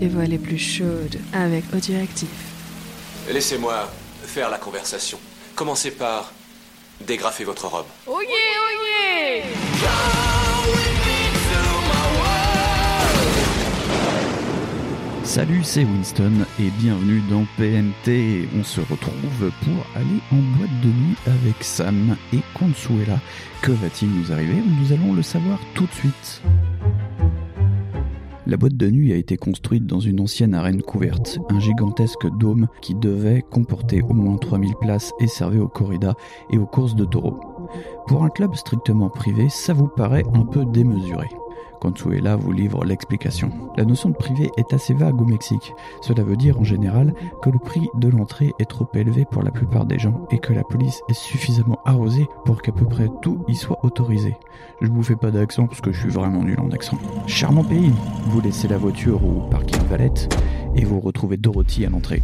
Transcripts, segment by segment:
les voix les plus chaudes avec Audioactif. Laissez-moi faire la conversation. Commencez par dégrafer votre robe. Oh yeah, oh Salut, c'est Winston et bienvenue dans PNT. On se retrouve pour aller en boîte de nuit avec Sam et Consuela. Que va-t-il nous arriver Nous allons le savoir tout de suite? La boîte de nuit a été construite dans une ancienne arène couverte, un gigantesque dôme qui devait comporter au moins 3000 places et servait aux corridas et aux courses de taureaux. Pour un club strictement privé, ça vous paraît un peu démesuré. Consuela vous livre l'explication. La notion de privé est assez vague au Mexique. Cela veut dire en général que le prix de l'entrée est trop élevé pour la plupart des gens et que la police est suffisamment arrosée pour qu'à peu près tout y soit autorisé. Je vous fais pas d'accent parce que je suis vraiment nul en accent. Charmant pays. Vous laissez la voiture au parking Valette et vous retrouvez Dorothy à l'entrée.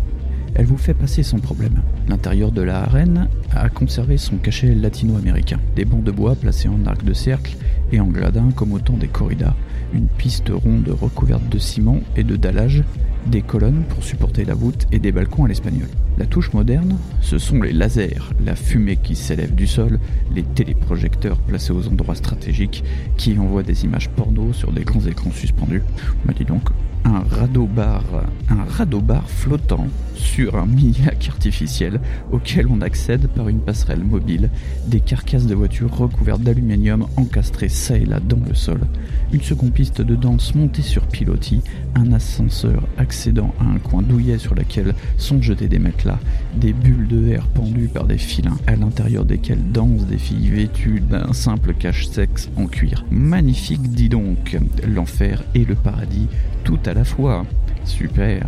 Elle vous fait passer sans problème. L'intérieur de la arène a conservé son cachet latino-américain. Des bancs de bois placés en arc de cercle et en gradin comme au temps des corridas. Une piste ronde recouverte de ciment et de dallage, des colonnes pour supporter la voûte et des balcons à l'espagnol. La touche moderne, ce sont les lasers, la fumée qui s'élève du sol, les téléprojecteurs placés aux endroits stratégiques qui envoient des images porno sur des grands écrans suspendus. Bah dis donc, un radeau bar, un radeau bar flottant sur un mini-lac artificiel auquel on accède par une passerelle mobile, des carcasses de voitures recouvertes d'aluminium encastrées ça et là dans le sol, une seconde piste de danse montée sur pilotis, un ascenseur accédant à un coin douillet sur lequel sont jetés des matelas, des bulles de verre pendues par des filins à l'intérieur desquels dansent des filles vêtues d'un simple cache-sexe en cuir. Magnifique, dis donc, l'enfer et le paradis tout à la fois. Super.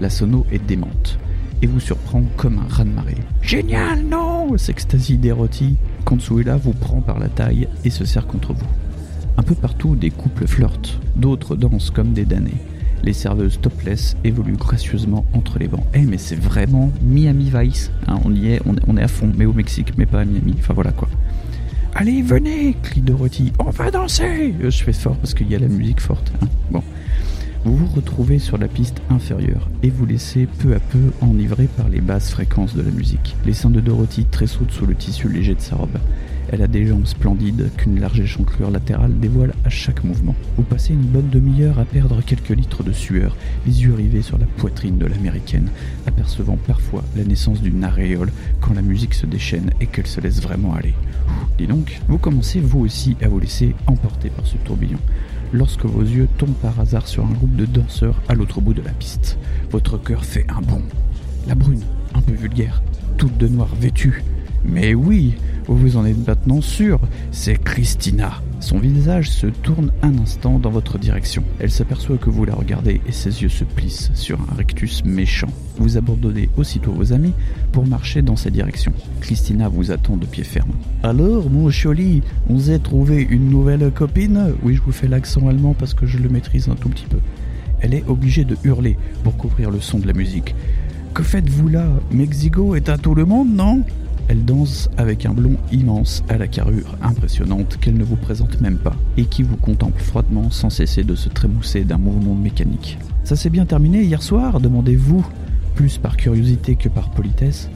La sono est démente et vous surprend comme un raz-de-marée. Génial, non s'extasie Deroti. Consuela vous prend par la taille et se serre contre vous. Un peu partout, des couples flirtent, d'autres dansent comme des damnés. Les serveuses topless évoluent gracieusement entre les bancs. Eh mais c'est vraiment Miami Vice. Hein, on y est, on, est à fond, mais au Mexique, mais pas à Miami. Enfin voilà quoi. Allez, venez, crie Dorothy. On va danser. Je fais fort parce qu'il y a la musique forte. Hein. Bon. Vous vous retrouvez sur la piste inférieure et vous laissez peu à peu enivrer par les basses fréquences de la musique. Les seins de Dorothy tressautent sous le tissu léger de sa robe. Elle a des jambes splendides qu'une large échancrure latérale dévoile à chaque mouvement. Vous passez une bonne demi-heure à perdre quelques litres de sueur, les yeux rivés sur la poitrine de l'américaine, apercevant parfois la naissance d'une aréole quand la musique se déchaîne et qu'elle se laisse vraiment aller. Dis donc, vous commencez vous aussi à vous laisser emporter par ce tourbillon lorsque vos yeux tombent par hasard sur un groupe de danseurs à l'autre bout de la piste. Votre cœur fait un bond. La brune, un peu vulgaire, toute de noir vêtue. Mais oui, vous en êtes maintenant sûr, c'est Christina. Son visage se tourne un instant dans votre direction. Elle s'aperçoit que vous la regardez et ses yeux se plissent sur un rectus méchant. Vous abandonnez aussitôt vos amis pour marcher dans sa direction. Christina vous attend de pied ferme. Alors, mon choli, on s'est trouvé une nouvelle copine? Oui, je vous fais l'accent allemand parce que je le maîtrise un tout petit peu. Elle est obligée de hurler pour couvrir le son de la musique. Que faites-vous là? Mexico est à tout le monde, non? Elle danse avec un blond immense à la carrure impressionnante qu'elle ne vous présente même pas et qui vous contemple froidement sans cesser de se trémousser d'un mouvement mécanique. Ça s'est bien terminé hier soir demandez-vous, plus par curiosité que par politesse.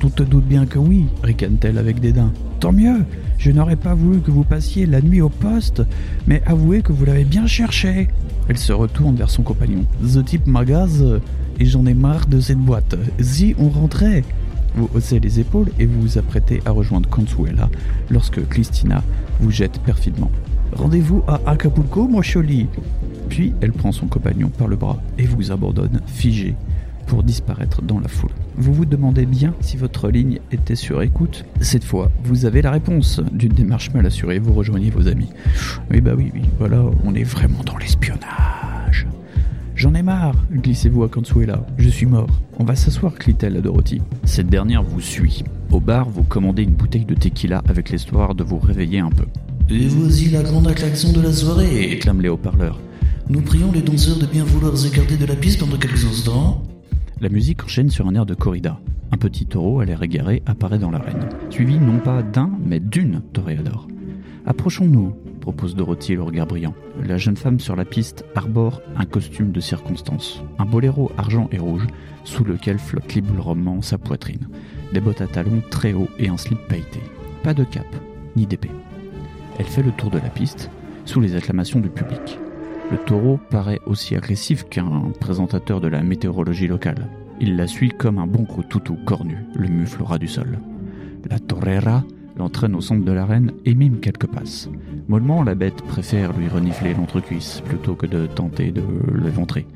Tout te doute bien que oui, ricane-t-elle avec dédain. Tant mieux, je n'aurais pas voulu que vous passiez la nuit au poste, mais avouez que vous l'avez bien cherché. Elle se retourne vers son compagnon. The type magaze, et j'en ai marre de cette boîte. Si on rentrait vous haussez les épaules et vous vous apprêtez à rejoindre Consuela lorsque Christina vous jette perfidement. Rendez-vous à Acapulco, mon choli Puis elle prend son compagnon par le bras et vous abandonne figé pour disparaître dans la foule. Vous vous demandez bien si votre ligne était sur écoute. Cette fois, vous avez la réponse. D'une démarche mal assurée, vous rejoignez vos amis. Oui, bah oui, oui, voilà, on est vraiment dans l'espionnage. J'en ai marre, glissez-vous à Consuela. Je suis mort. On va s'asseoir, crie-t-elle à Dorothy. Cette dernière vous suit. Au bar, vous commandez une bouteille de tequila avec l'espoir de vous réveiller un peu. Et voici la grande attraction de la soirée, clament les haut-parleurs. Nous prions les danseurs de bien vouloir s'écarter de la piste pendant quelques instants. La musique enchaîne sur un air de corrida. Un petit taureau à l'air égaré apparaît dans l'arène, suivi non pas d'un, mais d'une toréador. Approchons-nous, propose Dorothy le regard brillant. La jeune femme sur la piste arbore un costume de circonstance, un boléro argent et rouge sous lequel flotte librement sa poitrine, des bottes à talons très hauts et un slip pailleté. Pas de cap, ni d'épée. Elle fait le tour de la piste, sous les acclamations du public. Le taureau paraît aussi agressif qu'un présentateur de la météorologie locale. Il la suit comme un bon toutou cornu, le mufle ras du sol. La torera l'entraîne au centre de l'arène et mime quelques passes. Mollement, la bête préfère lui renifler l'entrecuisse plutôt que de tenter de l'éventrer.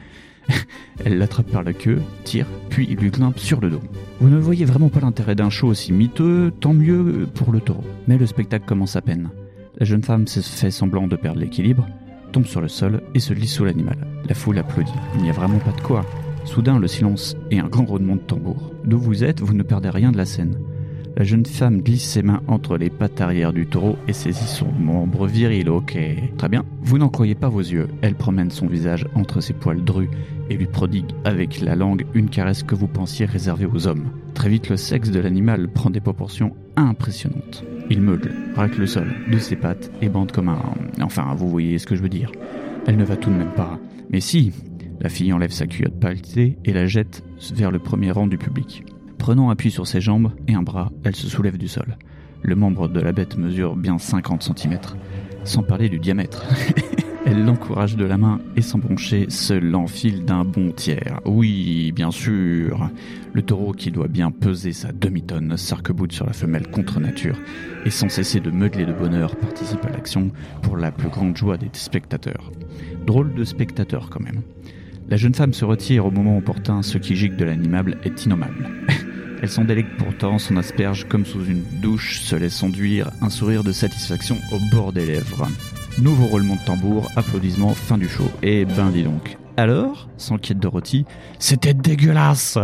Elle l'attrape par la queue, tire, puis lui grimpe sur le dos. Vous ne voyez vraiment pas l'intérêt d'un show aussi miteux, tant mieux pour le taureau. Mais le spectacle commence à peine. La jeune femme se fait semblant de perdre l'équilibre, tombe sur le sol et se lit sous l'animal. La foule applaudit. Il n'y a vraiment pas de quoi. Soudain, le silence et un grand roulement de tambour. D'où vous êtes, vous ne perdez rien de la scène. La jeune femme glisse ses mains entre les pattes arrière du taureau et saisit son membre viril. Ok, très bien. Vous n'en croyez pas vos yeux. Elle promène son visage entre ses poils drus et lui prodigue avec la langue une caresse que vous pensiez réservée aux hommes. Très vite, le sexe de l'animal prend des proportions impressionnantes. Il meule, braque le sol de ses pattes et bande comme un... Enfin, vous voyez ce que je veux dire. Elle ne va tout de même pas. Mais si, la fille enlève sa culotte paletée et la jette vers le premier rang du public. Prenant appui sur ses jambes et un bras, elle se soulève du sol. Le membre de la bête mesure bien 50 cm, sans parler du diamètre. elle l'encourage de la main et sans broncher se l'enfile d'un bon tiers. Oui, bien sûr. Le taureau, qui doit bien peser sa demi-tonne, s'arc-boute sur la femelle contre nature et sans cesser de meugler de bonheur participe à l'action pour la plus grande joie des spectateurs. Drôle de spectateur quand même. La jeune femme se retire au moment opportun, ce qui gicle de l'animable est innommable. Elle s'en délègue pourtant, son asperge comme sous une douche, se laisse enduire, un sourire de satisfaction au bord des lèvres. Nouveau roulement de tambour, applaudissements, fin du show. Et ben dis donc. Alors, s'inquiète Dorothy, c'était dégueulasse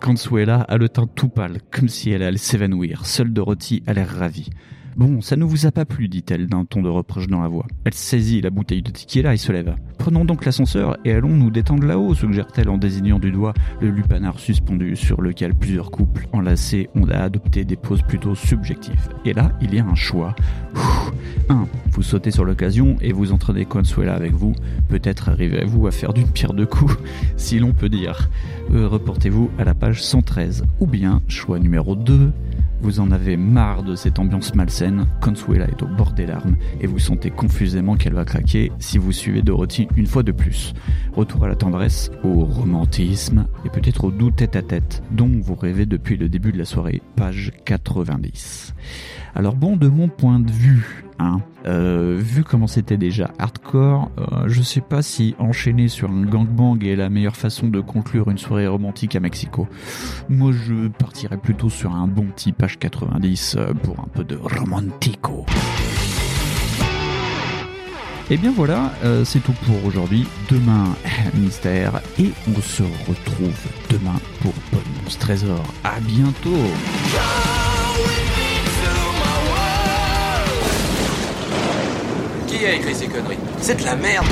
Consuela a le teint tout pâle, comme si elle allait s'évanouir. Seule Dorothy a l'air ravie. Bon, ça ne vous a pas plu, dit-elle d'un ton de reproche dans la voix. Elle saisit la bouteille de tequila et se lève. Prenons donc l'ascenseur et allons nous détendre là-haut, suggère-t-elle en désignant du doigt le lupanar suspendu sur lequel plusieurs couples enlacés ont adopté des poses plutôt subjectives. Et là, il y a un choix. 1. Vous sautez sur l'occasion et vous entraînez Consuela avec vous. Peut-être arrivez-vous à faire d'une pierre deux coups, si l'on peut dire. Euh, reportez-vous à la page 113. Ou bien, choix numéro 2, vous en avez marre de cette ambiance malsaine, Consuela est au bord des larmes et vous sentez confusément qu'elle va craquer si vous suivez Dorothy une fois de plus. Retour à la tendresse, au romantisme et peut-être au doux tête-à-tête dont vous rêvez depuis le début de la soirée, page 90. Alors bon, de mon point de vue, hein, euh, vu comment c'était déjà hardcore, euh, je sais pas si enchaîner sur un gangbang est la meilleure façon de conclure une soirée romantique à Mexico. Moi, je partirais plutôt sur un bon petit page 90 euh, pour un peu de romantico. Et bien voilà, euh, c'est tout pour aujourd'hui. Demain, mystère. Et on se retrouve demain pour Bonus Trésor. À bientôt Qui a écrit ces conneries? C'est de la merde